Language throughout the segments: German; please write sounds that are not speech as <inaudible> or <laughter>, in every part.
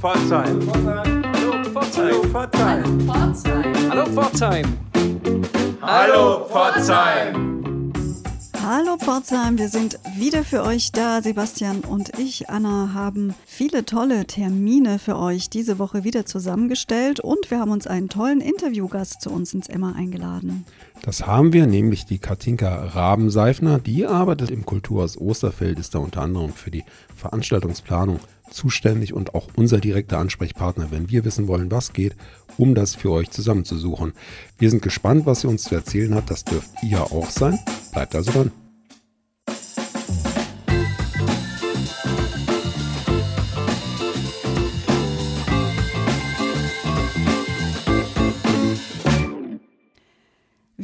Pforzheim. Hallo Pforzheim. Hallo Pforzheim. Hallo Pforzheim. Hallo Pforzheim, wir sind wieder für euch da. Sebastian und ich, Anna, haben viele tolle Termine für euch diese Woche wieder zusammengestellt und wir haben uns einen tollen Interviewgast zu uns ins Emma eingeladen. Das haben wir, nämlich die Katinka Rabenseifner. Die arbeitet im Kulturhaus Osterfeld, ist da unter anderem für die Veranstaltungsplanung zuständig und auch unser direkter Ansprechpartner, wenn wir wissen wollen, was geht, um das für euch zusammenzusuchen. Wir sind gespannt, was sie uns zu erzählen hat. Das dürft ihr auch sein. Bleibt also dran.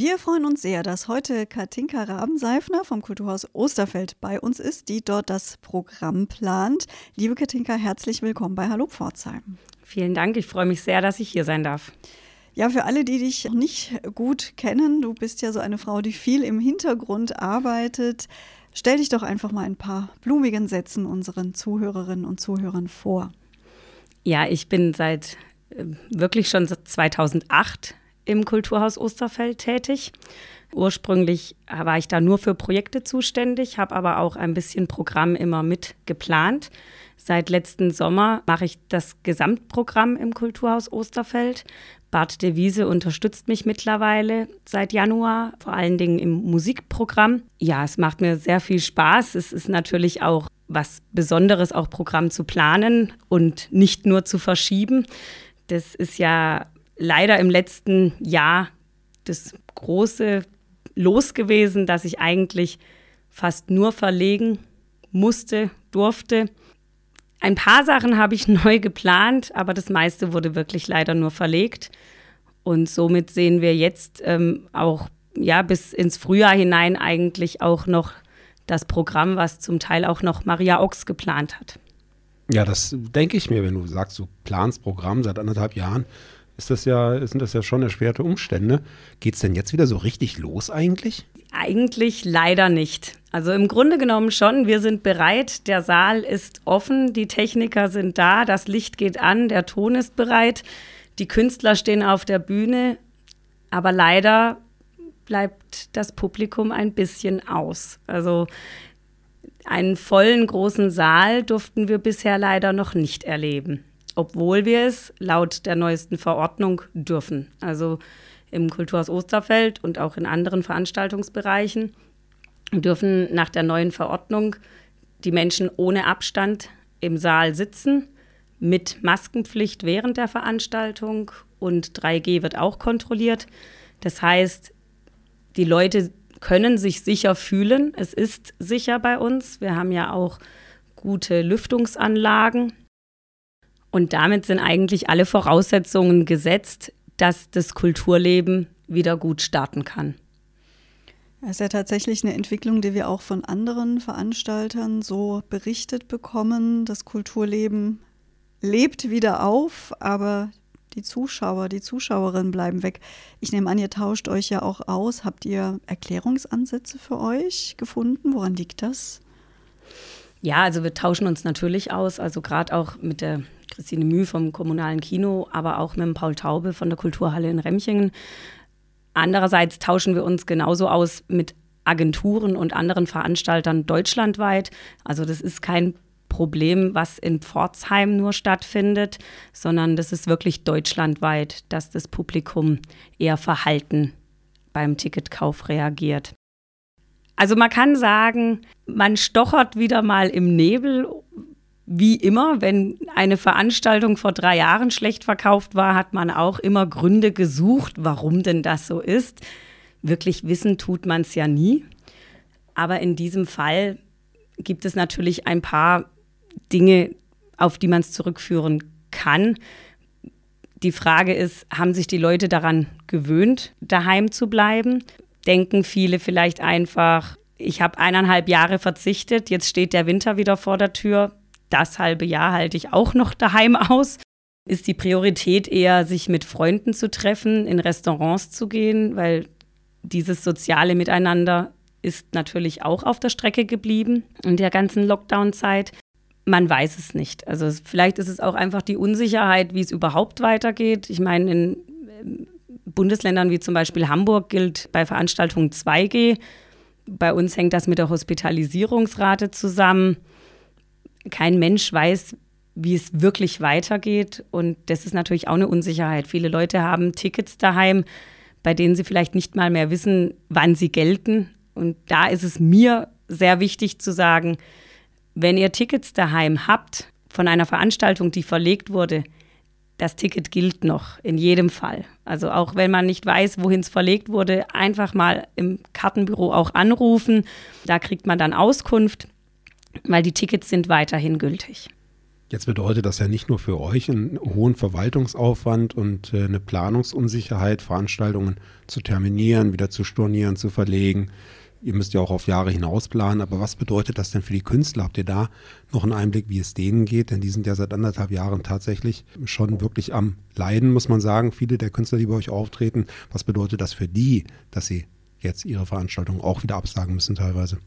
Wir freuen uns sehr, dass heute Katinka Rabenseifner vom Kulturhaus Osterfeld bei uns ist, die dort das Programm plant. Liebe Katinka, herzlich willkommen bei Hallo Pforzheim. Vielen Dank, ich freue mich sehr, dass ich hier sein darf. Ja, für alle, die dich nicht gut kennen, du bist ja so eine Frau, die viel im Hintergrund arbeitet. Stell dich doch einfach mal ein paar blumigen Sätzen unseren Zuhörerinnen und Zuhörern vor. Ja, ich bin seit äh, wirklich schon seit 2008 im Kulturhaus Osterfeld tätig. Ursprünglich war ich da nur für Projekte zuständig, habe aber auch ein bisschen Programm immer mit geplant. Seit letzten Sommer mache ich das Gesamtprogramm im Kulturhaus Osterfeld. Bart de Wiese unterstützt mich mittlerweile seit Januar, vor allen Dingen im Musikprogramm. Ja, es macht mir sehr viel Spaß. Es ist natürlich auch was Besonderes, auch Programm zu planen und nicht nur zu verschieben. Das ist ja leider im letzten Jahr das große Los gewesen, dass ich eigentlich fast nur verlegen musste, durfte. Ein paar Sachen habe ich <laughs> neu geplant, aber das meiste wurde wirklich leider nur verlegt. Und somit sehen wir jetzt ähm, auch ja bis ins Frühjahr hinein eigentlich auch noch das Programm, was zum Teil auch noch Maria Ochs geplant hat. Ja, das denke ich mir, wenn du sagst, du planst Programm seit anderthalb Jahren, ist das ja, sind das ja schon erschwerte Umstände. Geht es denn jetzt wieder so richtig los eigentlich? Eigentlich leider nicht. Also im Grunde genommen schon. Wir sind bereit, der Saal ist offen, die Techniker sind da, das Licht geht an, der Ton ist bereit, die Künstler stehen auf der Bühne. Aber leider bleibt das Publikum ein bisschen aus. Also einen vollen großen Saal durften wir bisher leider noch nicht erleben obwohl wir es laut der neuesten Verordnung dürfen. Also im Kulturhaus Osterfeld und auch in anderen Veranstaltungsbereichen dürfen nach der neuen Verordnung die Menschen ohne Abstand im Saal sitzen, mit Maskenpflicht während der Veranstaltung und 3G wird auch kontrolliert. Das heißt, die Leute können sich sicher fühlen. Es ist sicher bei uns. Wir haben ja auch gute Lüftungsanlagen und damit sind eigentlich alle Voraussetzungen gesetzt, dass das Kulturleben wieder gut starten kann. Das ist ja tatsächlich eine Entwicklung, die wir auch von anderen Veranstaltern so berichtet bekommen. Das Kulturleben lebt wieder auf, aber die Zuschauer, die Zuschauerinnen bleiben weg. Ich nehme an, ihr tauscht euch ja auch aus. Habt ihr Erklärungsansätze für euch gefunden? Woran liegt das? Ja, also wir tauschen uns natürlich aus, also gerade auch mit der Christine Müh vom Kommunalen Kino, aber auch mit dem Paul Taube von der Kulturhalle in Remchingen. Andererseits tauschen wir uns genauso aus mit Agenturen und anderen Veranstaltern deutschlandweit. Also das ist kein Problem, was in Pforzheim nur stattfindet, sondern das ist wirklich deutschlandweit, dass das Publikum eher verhalten beim Ticketkauf reagiert. Also man kann sagen, man stochert wieder mal im Nebel, wie immer, wenn eine Veranstaltung vor drei Jahren schlecht verkauft war, hat man auch immer Gründe gesucht, warum denn das so ist. Wirklich wissen tut man es ja nie. Aber in diesem Fall gibt es natürlich ein paar Dinge, auf die man es zurückführen kann. Die Frage ist, haben sich die Leute daran gewöhnt, daheim zu bleiben? Denken viele vielleicht einfach, ich habe eineinhalb Jahre verzichtet, jetzt steht der Winter wieder vor der Tür, das halbe Jahr halte ich auch noch daheim <laughs> aus. Ist die Priorität eher, sich mit Freunden zu treffen, in Restaurants zu gehen, weil dieses soziale Miteinander ist natürlich auch auf der Strecke geblieben in der ganzen Lockdown-Zeit. Man weiß es nicht. Also vielleicht ist es auch einfach die Unsicherheit, wie es überhaupt weitergeht. Ich meine, in ähm, Bundesländern wie zum Beispiel Hamburg gilt bei Veranstaltungen 2G. Bei uns hängt das mit der Hospitalisierungsrate zusammen. Kein Mensch weiß, wie es wirklich weitergeht. Und das ist natürlich auch eine Unsicherheit. Viele Leute haben Tickets daheim, bei denen sie vielleicht nicht mal mehr wissen, wann sie gelten. Und da ist es mir sehr wichtig zu sagen, wenn ihr Tickets daheim habt von einer Veranstaltung, die verlegt wurde, das Ticket gilt noch in jedem Fall. Also auch wenn man nicht weiß, wohin es verlegt wurde, einfach mal im Kartenbüro auch anrufen. Da kriegt man dann Auskunft, weil die Tickets sind weiterhin gültig. Jetzt bedeutet das ja nicht nur für euch einen hohen Verwaltungsaufwand und äh, eine Planungsunsicherheit, Veranstaltungen zu terminieren, wieder zu stornieren, zu verlegen. Ihr müsst ja auch auf Jahre hinaus planen, aber was bedeutet das denn für die Künstler? Habt ihr da noch einen Einblick, wie es denen geht? Denn die sind ja seit anderthalb Jahren tatsächlich schon wirklich am Leiden, muss man sagen. Viele der Künstler, die bei euch auftreten. Was bedeutet das für die, dass sie jetzt ihre Veranstaltungen auch wieder absagen müssen teilweise?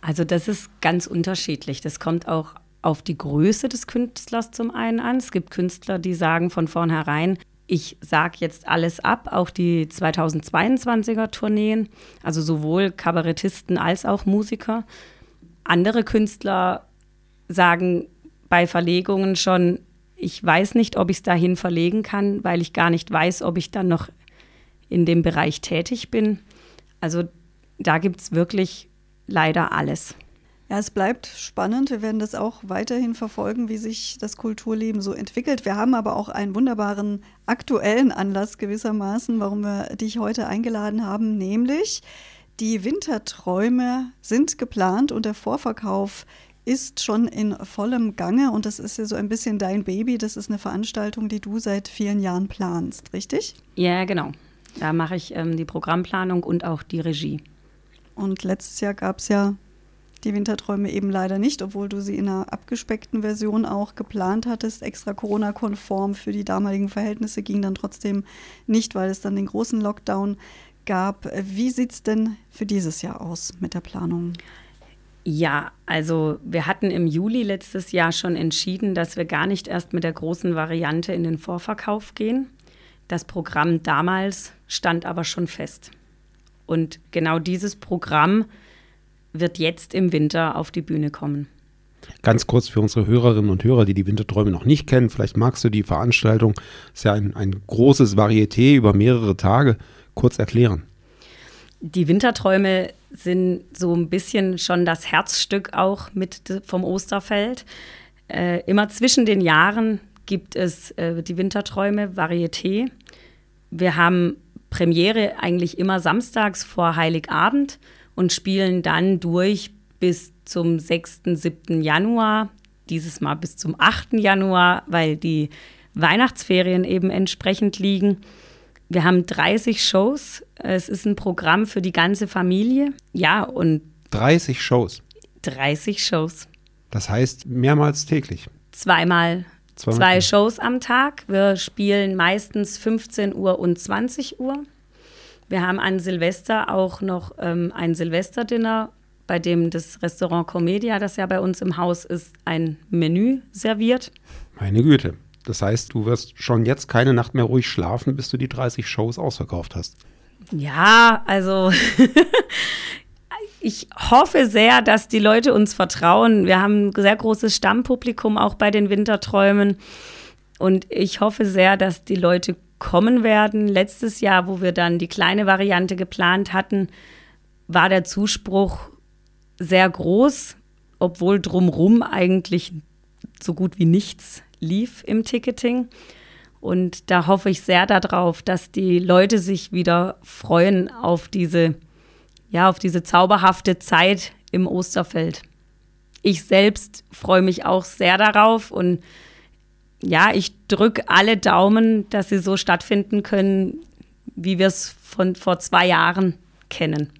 Also das ist ganz unterschiedlich. Das kommt auch auf die Größe des Künstlers zum einen an. Es gibt Künstler, die sagen von vornherein, ich sage jetzt alles ab, auch die 2022er Tourneen, also sowohl Kabarettisten als auch Musiker. Andere Künstler sagen bei Verlegungen schon, ich weiß nicht, ob ich es dahin verlegen kann, weil ich gar nicht weiß, ob ich dann noch in dem Bereich tätig bin. Also da gibt es wirklich leider alles. Ja, es bleibt spannend. Wir werden das auch weiterhin verfolgen, wie sich das Kulturleben so entwickelt. Wir haben aber auch einen wunderbaren aktuellen Anlass gewissermaßen, warum wir dich heute eingeladen haben, nämlich die Winterträume sind geplant und der Vorverkauf ist schon in vollem Gange und das ist ja so ein bisschen dein Baby. Das ist eine Veranstaltung, die du seit vielen Jahren planst, richtig? Ja, genau. Da mache ich ähm, die Programmplanung und auch die Regie. Und letztes Jahr gab es ja die Winterträume eben leider nicht, obwohl du sie in einer abgespeckten Version auch geplant hattest, extra Corona-konform für die damaligen Verhältnisse, ging dann trotzdem nicht, weil es dann den großen Lockdown gab. Wie sieht es denn für dieses Jahr aus mit der Planung? Ja, also wir hatten im Juli letztes Jahr schon entschieden, dass wir gar nicht erst mit der großen Variante in den Vorverkauf gehen. Das Programm damals stand aber schon fest. Und genau dieses Programm wird jetzt im Winter auf die Bühne kommen. Ganz kurz für unsere Hörerinnen und Hörer, die die Winterträume noch nicht kennen, vielleicht magst du die Veranstaltung, ist ja ein, ein großes Varieté über mehrere Tage, kurz erklären. Die Winterträume sind so ein bisschen schon das Herzstück auch mit vom Osterfeld. Äh, immer zwischen den Jahren gibt es äh, die Winterträume Varieté. Wir haben Premiere eigentlich immer samstags vor Heiligabend und spielen dann durch bis zum 6., 7. Januar, dieses Mal bis zum 8. Januar, weil die Weihnachtsferien eben entsprechend liegen. Wir haben 30 Shows. Es ist ein Programm für die ganze Familie. Ja, und 30 Shows. 30 Shows. Das heißt mehrmals täglich. Zweimal. Zweimal zwei Shows am Tag. Wir spielen meistens 15 Uhr und 20 Uhr. Wir haben an Silvester auch noch ähm, ein Silvesterdinner, bei dem das Restaurant Comedia, das ja bei uns im Haus ist, ein Menü serviert. Meine Güte. Das heißt, du wirst schon jetzt keine Nacht mehr ruhig schlafen, bis du die 30 Shows ausverkauft hast. Ja, also <laughs> ich hoffe sehr, dass die Leute uns vertrauen. Wir haben ein sehr großes Stammpublikum auch bei den Winterträumen. Und ich hoffe sehr, dass die Leute kommen werden. Letztes Jahr, wo wir dann die kleine Variante geplant hatten, war der Zuspruch sehr groß, obwohl drumrum eigentlich so gut wie nichts lief im Ticketing. Und da hoffe ich sehr darauf, dass die Leute sich wieder freuen auf diese, ja, auf diese zauberhafte Zeit im Osterfeld. Ich selbst freue mich auch sehr darauf und ja, ich drücke alle Daumen, dass sie so stattfinden können, wie wir es von vor zwei Jahren kennen.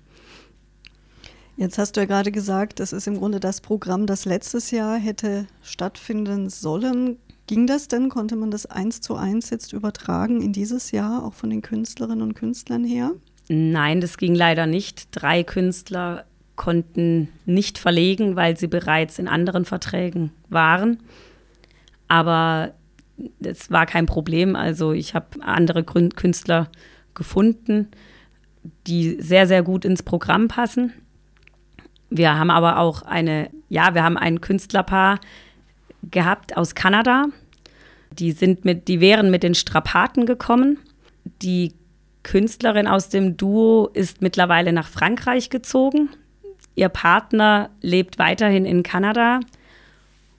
Jetzt hast du ja gerade gesagt, das ist im Grunde das Programm, das letztes Jahr hätte stattfinden sollen. Ging das denn? Konnte man das eins zu eins jetzt übertragen in dieses Jahr, auch von den Künstlerinnen und Künstlern her? Nein, das ging leider nicht. Drei Künstler konnten nicht verlegen, weil sie bereits in anderen Verträgen waren. Aber das war kein Problem. Also ich habe andere Künstler gefunden, die sehr, sehr gut ins Programm passen. Wir haben aber auch eine, ja, wir haben ein Künstlerpaar gehabt aus Kanada. Die sind mit, die wären mit den Strapaten gekommen. Die Künstlerin aus dem Duo ist mittlerweile nach Frankreich gezogen. Ihr Partner lebt weiterhin in Kanada.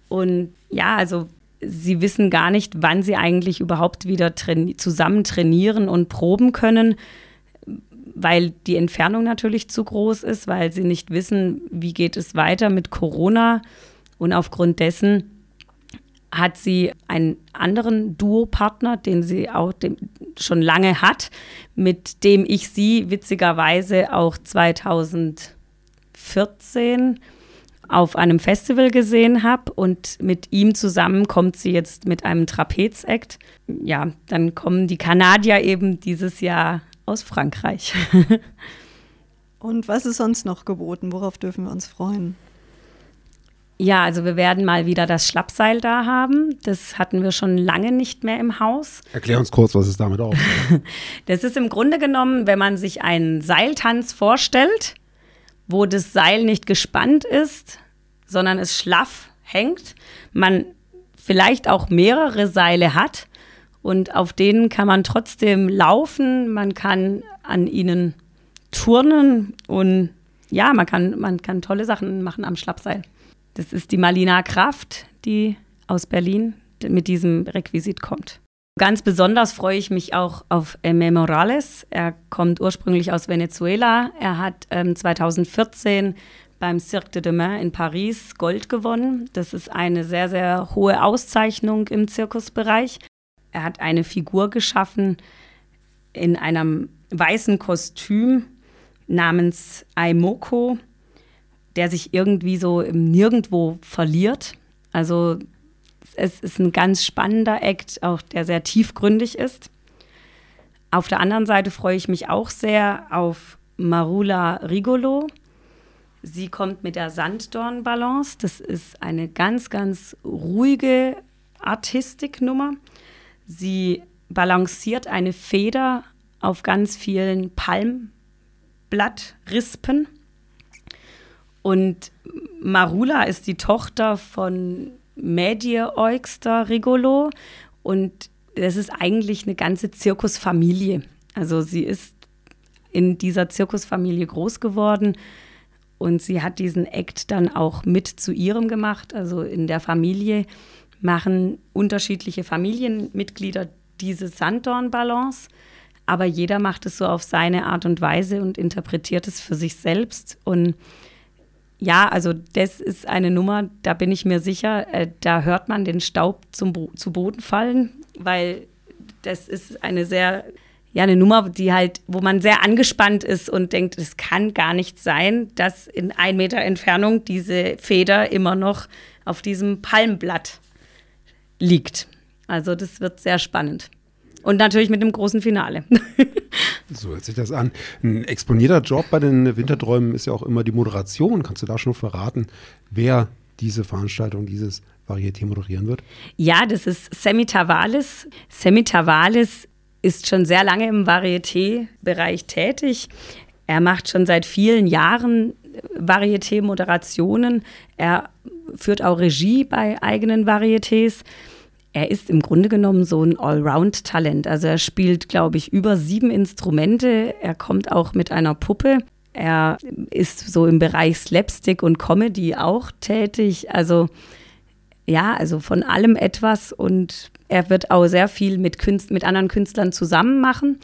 Und ja, also sie wissen gar nicht, wann sie eigentlich überhaupt wieder traini zusammen trainieren und proben können, weil die Entfernung natürlich zu groß ist, weil sie nicht wissen, wie geht es weiter mit Corona. Und aufgrund dessen hat sie einen anderen Duopartner, den sie auch schon lange hat, mit dem ich sie witzigerweise auch 2014 auf einem Festival gesehen habe und mit ihm zusammen kommt sie jetzt mit einem Trapezakt. Ja, dann kommen die Kanadier eben dieses Jahr aus Frankreich. <laughs> und was ist sonst noch geboten? Worauf dürfen wir uns freuen? Ja, also wir werden mal wieder das Schlappseil da haben. Das hatten wir schon lange nicht mehr im Haus. Erklär uns kurz, was es damit auf. <laughs> das ist im Grunde genommen, wenn man sich einen Seiltanz vorstellt, wo das Seil nicht gespannt ist, sondern es schlaff hängt, man vielleicht auch mehrere Seile hat und auf denen kann man trotzdem laufen, man kann an ihnen turnen und ja, man kann, man kann tolle Sachen machen am Schlappseil. Das ist die Malina Kraft, die aus Berlin mit diesem Requisit kommt. Ganz besonders freue ich mich auch auf Eme Morales. Er kommt ursprünglich aus Venezuela. Er hat ähm, 2014 beim Cirque de Demain in Paris Gold gewonnen. Das ist eine sehr, sehr hohe Auszeichnung im Zirkusbereich. Er hat eine Figur geschaffen in einem weißen Kostüm namens Aimoko, der sich irgendwie so im Nirgendwo verliert. Also es ist ein ganz spannender Act, auch der sehr tiefgründig ist. Auf der anderen Seite freue ich mich auch sehr auf Marula Rigolo. Sie kommt mit der Sanddornbalance. Das ist eine ganz, ganz ruhige Artistiknummer. Sie balanciert eine Feder auf ganz vielen Palmblattrispen. Und Marula ist die Tochter von Medie Eugster Rigolo und das ist eigentlich eine ganze Zirkusfamilie. Also sie ist in dieser Zirkusfamilie groß geworden und sie hat diesen Act dann auch mit zu ihrem gemacht. Also in der Familie machen unterschiedliche Familienmitglieder diese Sanddornbalance, aber jeder macht es so auf seine Art und Weise und interpretiert es für sich selbst und ja, also das ist eine Nummer, da bin ich mir sicher, äh, da hört man den Staub zum Bo zu Boden fallen, weil das ist eine sehr, ja, eine Nummer, die halt, wo man sehr angespannt ist und denkt, es kann gar nicht sein, dass in ein Meter Entfernung diese Feder immer noch auf diesem Palmblatt liegt. Also das wird sehr spannend. Und natürlich mit einem großen Finale. <laughs> so hört sich das an. Ein exponierter Job bei den Winterträumen ist ja auch immer die Moderation. Kannst du da schon verraten, wer diese Veranstaltung, dieses Varieté moderieren wird? Ja, das ist Semi Tavalis. Semi Tavalis ist schon sehr lange im Varieté-Bereich tätig. Er macht schon seit vielen Jahren Varieté-Moderationen. Er führt auch Regie bei eigenen Varietés er ist im Grunde genommen so ein Allround-Talent. Also er spielt, glaube ich, über sieben Instrumente. Er kommt auch mit einer Puppe. Er ist so im Bereich Slapstick und Comedy auch tätig. Also ja, also von allem etwas und er wird auch sehr viel mit, Künst, mit anderen Künstlern zusammen machen.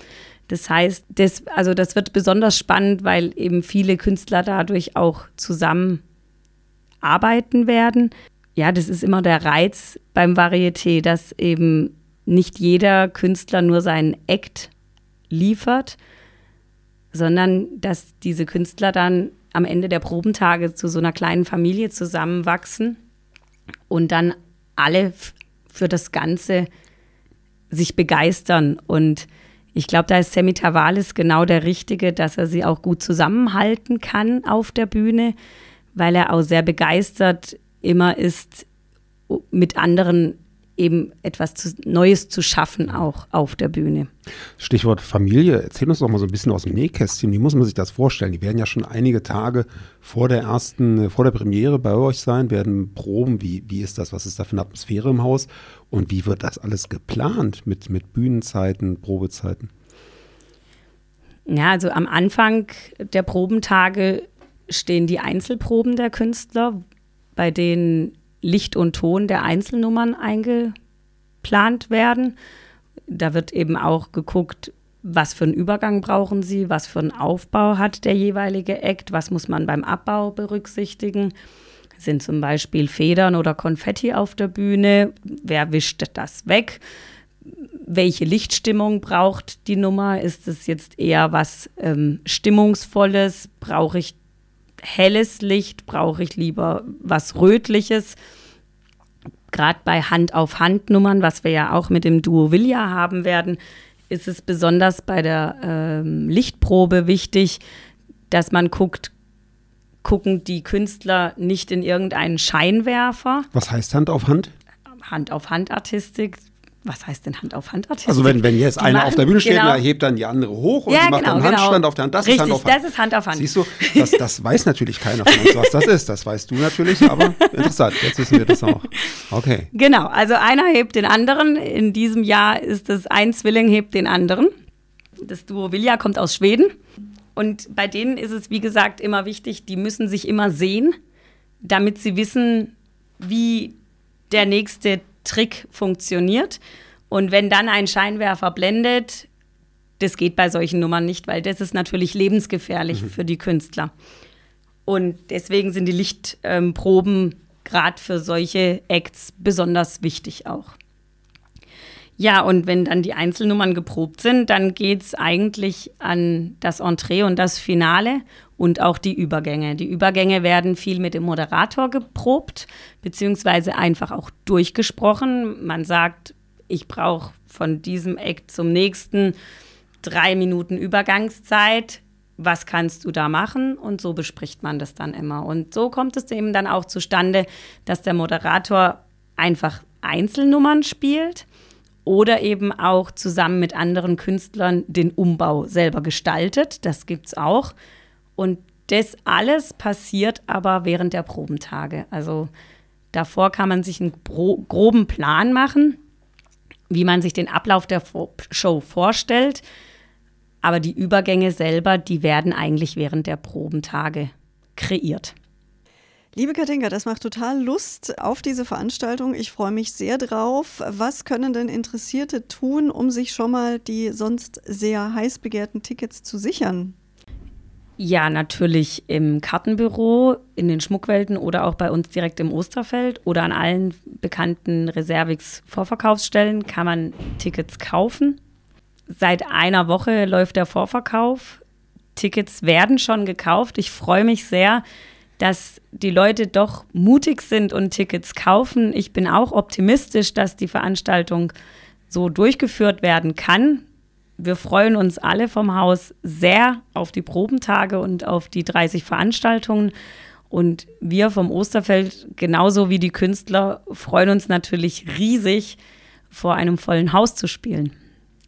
Das heißt, das, also das wird besonders spannend, weil eben viele Künstler dadurch auch zusammen arbeiten werden ja, das ist immer der Reiz beim Varieté, dass eben nicht jeder Künstler nur seinen Act liefert, sondern dass diese Künstler dann am Ende der Probentage zu so einer kleinen Familie zusammenwachsen und dann alle für das Ganze sich begeistern. Und Ich glaube, da ist Semi Tavalis genau der Richtige, dass er sie auch gut zusammenhalten kann auf der Bühne, weil er auch sehr begeistert immer ist, mit anderen eben etwas zu, Neues zu schaffen, auch auf der Bühne. Stichwort Familie, erzähl uns doch mal so ein bisschen aus dem Nähkästchen. Wie muss man sich das vorstellen? Die werden ja schon einige Tage vor der ersten, vor der Premiere bei euch sein, werden proben. Wie, wie ist das? Was ist da für eine Atmosphäre im Haus? Und wie wird das alles geplant mit, mit Bühnenzeiten, Probezeiten? Ja, also am Anfang der Probentage stehen die Einzelproben der Künstler, bei denen Licht und Ton der Einzelnummern eingeplant werden. Da wird eben auch geguckt, was für einen Übergang brauchen Sie, was für einen Aufbau hat der jeweilige Act, was muss man beim Abbau berücksichtigen. Sind zum Beispiel Federn oder Konfetti auf der Bühne? Wer wischt das weg? Welche Lichtstimmung braucht die Nummer? Ist es jetzt eher was ähm, Stimmungsvolles? Brauche ich helles Licht? Brauche ich lieber was Rötliches? Gerade bei Hand-auf-Hand-Nummern, was wir ja auch mit dem Duo Villa haben werden, ist es besonders bei der ähm, Lichtprobe wichtig, dass man guckt, gucken die Künstler nicht in irgendeinen Scheinwerfer. Was heißt Hand auf Hand? Hand auf Hand Artistik was heißt denn Hand auf Hand Artistik? Also wenn, wenn jetzt einer auf der Bühne steht, genau. hebt dann die andere hoch und ja, macht genau, dann genau. Handstand auf der Hand. Das Richtig, ist Hand auf Hand. das ist Hand auf Hand. Siehst du, das, das weiß natürlich keiner von uns, was das ist. Das weißt du natürlich, aber <laughs> interessant. Jetzt wissen wir das auch. Okay. Genau, also einer hebt den anderen. In diesem Jahr ist es ein Zwilling hebt den anderen. Das Duo Vilja kommt aus Schweden. Und bei denen ist es, wie gesagt, immer wichtig, die müssen sich immer sehen, damit sie wissen, wie der nächste Trick funktioniert. Und wenn dann ein Scheinwerfer blendet, das geht bei solchen Nummern nicht, weil das ist natürlich lebensgefährlich mhm. für die Künstler. Und deswegen sind die Lichtproben ähm, gerade für solche Acts besonders wichtig auch. Ja, und wenn dann die Einzelnummern geprobt sind, dann geht es eigentlich an das Entree und das Finale und auch die Übergänge. Die Übergänge werden viel mit dem Moderator geprobt, beziehungsweise einfach auch durchgesprochen. Man sagt, ich brauche von diesem Act zum nächsten drei Minuten Übergangszeit. Was kannst du da machen? Und so bespricht man das dann immer. Und so kommt es eben dann auch zustande, dass der Moderator einfach Einzelnummern spielt oder eben auch zusammen mit anderen Künstlern den Umbau selber gestaltet. Das gibt es auch. Und das alles passiert aber während der Probentage. Also davor kann man sich einen groben Plan machen, wie man sich den Ablauf der Show vorstellt. Aber die Übergänge selber, die werden eigentlich während der Probentage kreiert. Liebe Katinka, das macht total Lust auf diese Veranstaltung. Ich freue mich sehr drauf. Was können denn Interessierte tun, um sich schon mal die sonst sehr heiß begehrten Tickets zu sichern? Ja, natürlich im Kartenbüro, in den Schmuckwelten oder auch bei uns direkt im Osterfeld oder an allen bekannten Reservix Vorverkaufsstellen kann man Tickets kaufen. Seit einer Woche läuft der Vorverkauf. Tickets werden schon gekauft. Ich freue mich sehr, dass die Leute doch mutig sind und Tickets kaufen. Ich bin auch optimistisch, dass die Veranstaltung so durchgeführt werden kann. Wir freuen uns alle vom Haus sehr auf die Probentage und auf die 30 Veranstaltungen. Und wir vom Osterfeld, genauso wie die Künstler, freuen uns natürlich riesig, vor einem vollen Haus zu spielen.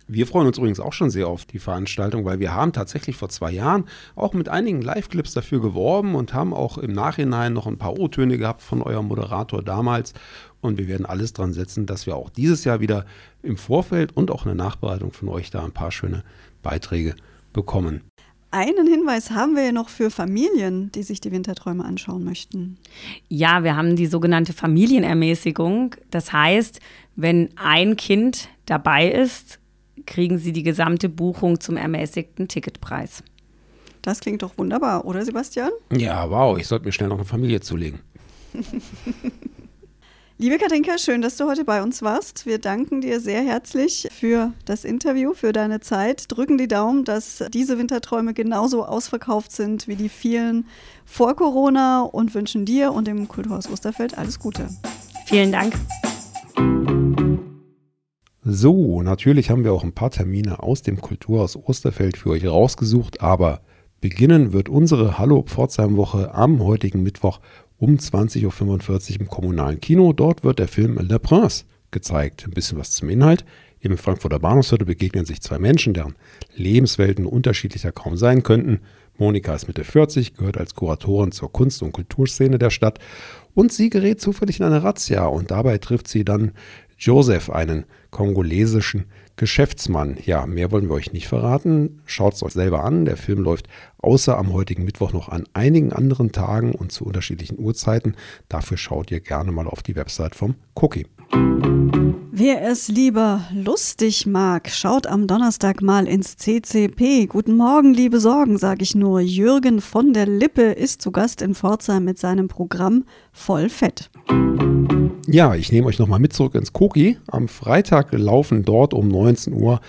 Wir freuen uns übrigens auch schon sehr auf die Veranstaltung, weil wir haben tatsächlich vor zwei Jahren auch mit einigen Live-Clips dafür geworben und haben auch im Nachhinein noch ein paar O-Töne gehabt von eurem Moderator damals. Und wir werden alles dran setzen, dass wir auch dieses Jahr wieder im Vorfeld und auch in der Nachbereitung von euch da ein paar schöne Beiträge bekommen. Einen Hinweis haben wir ja noch für Familien, die sich die Winterträume anschauen möchten. Ja, wir haben die sogenannte Familienermäßigung. Das heißt, wenn ein Kind dabei ist, kriegen Sie die gesamte Buchung zum ermäßigten Ticketpreis. Das klingt doch wunderbar, oder Sebastian? Ja, wow, ich sollte mir schnell noch eine Familie zulegen. <laughs> Liebe Katinka, schön, dass du heute bei uns warst. Wir danken dir sehr herzlich für das Interview, für deine Zeit. Drücken die Daumen, dass diese Winterträume genauso ausverkauft sind wie die vielen vor Corona und wünschen dir und dem Kulturhaus Osterfeld alles Gute. Vielen Dank. So, natürlich haben wir auch ein paar Termine aus dem Kulturhaus Osterfeld für euch rausgesucht, aber beginnen wird unsere Hallo Pforzheim-Woche am heutigen Mittwoch um 20.45 Uhr im kommunalen Kino. Dort wird der Film Le Prince gezeigt. Ein bisschen was zum Inhalt. Im Frankfurter Bahnhofsviertel begegnen sich zwei Menschen, deren Lebenswelten unterschiedlicher kaum sein könnten. Monika ist Mitte 40, gehört als Kuratorin zur Kunst- und Kulturszene der Stadt und sie gerät zufällig in eine Razzia und dabei trifft sie dann Joseph, einen kongolesischen Geschäftsmann. Ja, mehr wollen wir euch nicht verraten. Schaut es euch selber an. Der Film läuft außer am heutigen Mittwoch noch an einigen anderen Tagen und zu unterschiedlichen Uhrzeiten. Dafür schaut ihr gerne mal auf die Website vom Cookie. Wer es lieber lustig mag, schaut am Donnerstag mal ins CCP. Guten Morgen, liebe Sorgen, sage ich nur. Jürgen von der Lippe ist zu Gast in Pforzheim mit seinem Programm Voll Fett. Ja, ich nehme euch nochmal mit zurück ins Koki. Am Freitag laufen dort um 19 Uhr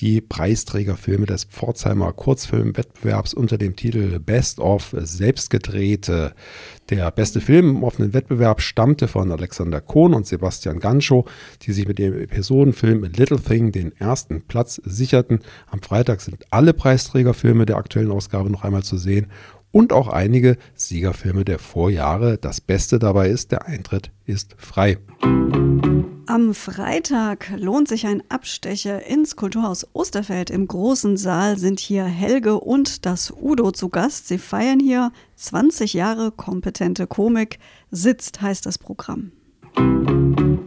die Preisträgerfilme des Pforzheimer Kurzfilmwettbewerbs unter dem Titel Best of Selbstgedrehte. Der beste Film im offenen Wettbewerb stammte von Alexander Kohn und Sebastian Ganschow, die sich mit dem Episodenfilm Little Thing den ersten Platz sicherten. Am Freitag sind alle Preisträgerfilme der aktuellen Ausgabe noch einmal zu sehen und auch einige Siegerfilme der Vorjahre. Das Beste dabei ist, der Eintritt ist frei. Am Freitag lohnt sich ein Abstecher ins Kulturhaus Osterfeld. Im großen Saal sind hier Helge und das Udo zu Gast. Sie feiern hier 20 Jahre kompetente Komik. Sitzt heißt das Programm.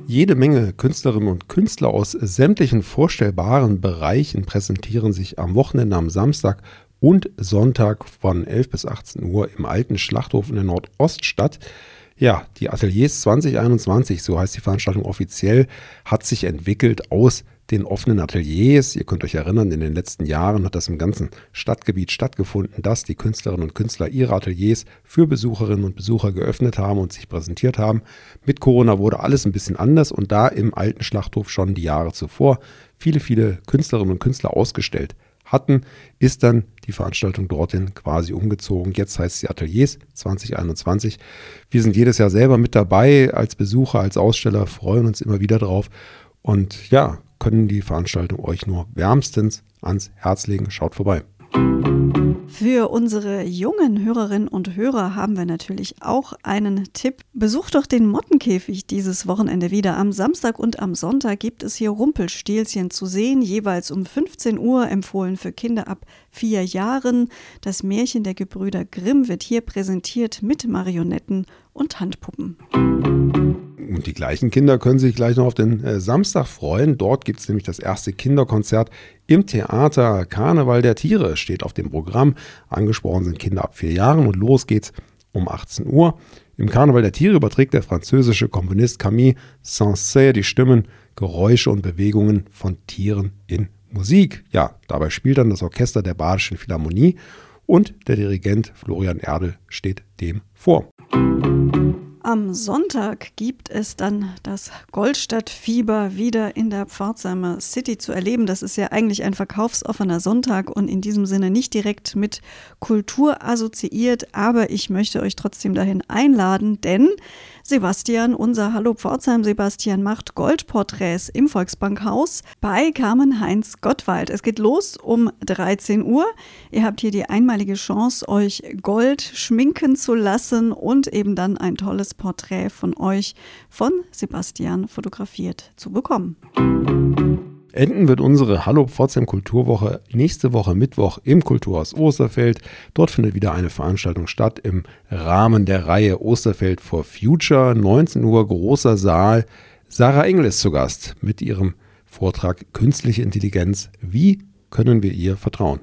Jede Menge Künstlerinnen und Künstler aus sämtlichen vorstellbaren Bereichen präsentieren sich am Wochenende am Samstag und Sonntag von 11 bis 18 Uhr im alten Schlachthof in der Nordoststadt. Ja, die Ateliers 2021, so heißt die Veranstaltung offiziell, hat sich entwickelt aus den offenen Ateliers. Ihr könnt euch erinnern, in den letzten Jahren hat das im ganzen Stadtgebiet stattgefunden, dass die Künstlerinnen und Künstler ihre Ateliers für Besucherinnen und Besucher geöffnet haben und sich präsentiert haben. Mit Corona wurde alles ein bisschen anders und da im alten Schlachthof schon die Jahre zuvor viele, viele Künstlerinnen und Künstler ausgestellt hatten, ist dann die Veranstaltung dorthin quasi umgezogen. Jetzt heißt sie Ateliers 2021. Wir sind jedes Jahr selber mit dabei als Besucher, als Aussteller, freuen uns immer wieder drauf und ja, können die Veranstaltung euch nur wärmstens ans Herz legen. Schaut vorbei. Für unsere jungen Hörerinnen und Hörer haben wir natürlich auch einen Tipp. Besucht doch den Mottenkäfig dieses Wochenende wieder. Am Samstag und am Sonntag gibt es hier Rumpelstilzchen zu sehen, jeweils um 15 Uhr, empfohlen für Kinder ab vier Jahren. Das Märchen der Gebrüder Grimm wird hier präsentiert mit Marionetten und Handpuppen. Und die gleichen Kinder können sich gleich noch auf den äh, Samstag freuen. Dort gibt es nämlich das erste Kinderkonzert im Theater. Karneval der Tiere steht auf dem Programm. Angesprochen sind Kinder ab vier Jahren und los geht's um 18 Uhr. Im Karneval der Tiere überträgt der französische Komponist Camille Saint-Cyr die Stimmen, Geräusche und Bewegungen von Tieren in Musik. Ja, dabei spielt dann das Orchester der Badischen Philharmonie und der Dirigent Florian Erdel steht dem vor. Am Sonntag gibt es dann das Goldstadtfieber wieder in der Pforzheimer City zu erleben. Das ist ja eigentlich ein verkaufsoffener Sonntag und in diesem Sinne nicht direkt mit Kultur assoziiert, aber ich möchte euch trotzdem dahin einladen, denn Sebastian, unser Hallo Pforzheim Sebastian, macht Goldporträts im Volksbankhaus bei Carmen Heinz Gottwald. Es geht los um 13 Uhr. Ihr habt hier die einmalige Chance, euch Gold schminken zu lassen und eben dann ein tolles Porträt von euch von Sebastian fotografiert zu bekommen. Enden wird unsere Hallo Pforzheim Kulturwoche nächste Woche Mittwoch im Kulturhaus Osterfeld. Dort findet wieder eine Veranstaltung statt im Rahmen der Reihe Osterfeld for Future. 19 Uhr großer Saal. Sarah Engel ist zu Gast mit ihrem Vortrag Künstliche Intelligenz. Wie können wir ihr vertrauen?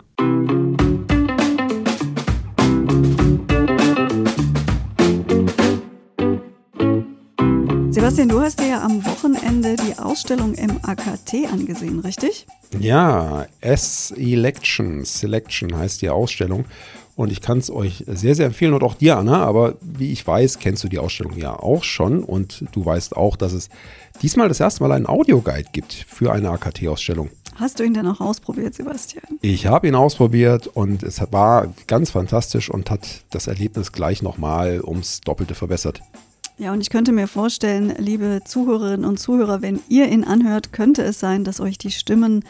Sebastian, du hast dir ja am Wochenende die Ausstellung im AKT angesehen, richtig? Ja, S-Election, Selection heißt die Ausstellung. Und ich kann es euch sehr, sehr empfehlen und auch dir, Anna. Aber wie ich weiß, kennst du die Ausstellung ja auch schon. Und du weißt auch, dass es diesmal das erste Mal einen Audioguide gibt für eine AKT-Ausstellung. Hast du ihn denn auch ausprobiert, Sebastian? Ich habe ihn ausprobiert und es war ganz fantastisch und hat das Erlebnis gleich nochmal ums Doppelte verbessert. Ja, und ich könnte mir vorstellen, liebe Zuhörerinnen und Zuhörer, wenn ihr ihn anhört, könnte es sein, dass euch die Stimmen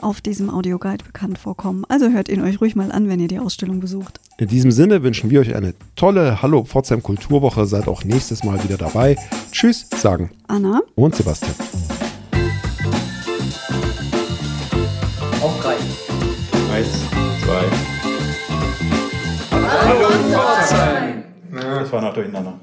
auf diesem Audioguide bekannt vorkommen. Also hört ihn euch ruhig mal an, wenn ihr die Ausstellung besucht. In diesem Sinne wünschen wir euch eine tolle Hallo Pforzheim Kulturwoche. Seid auch nächstes Mal wieder dabei. Tschüss, sagen Anna und Sebastian. Auf drei. Eins, zwei. Hallo Pforzheim. Das war noch durcheinander.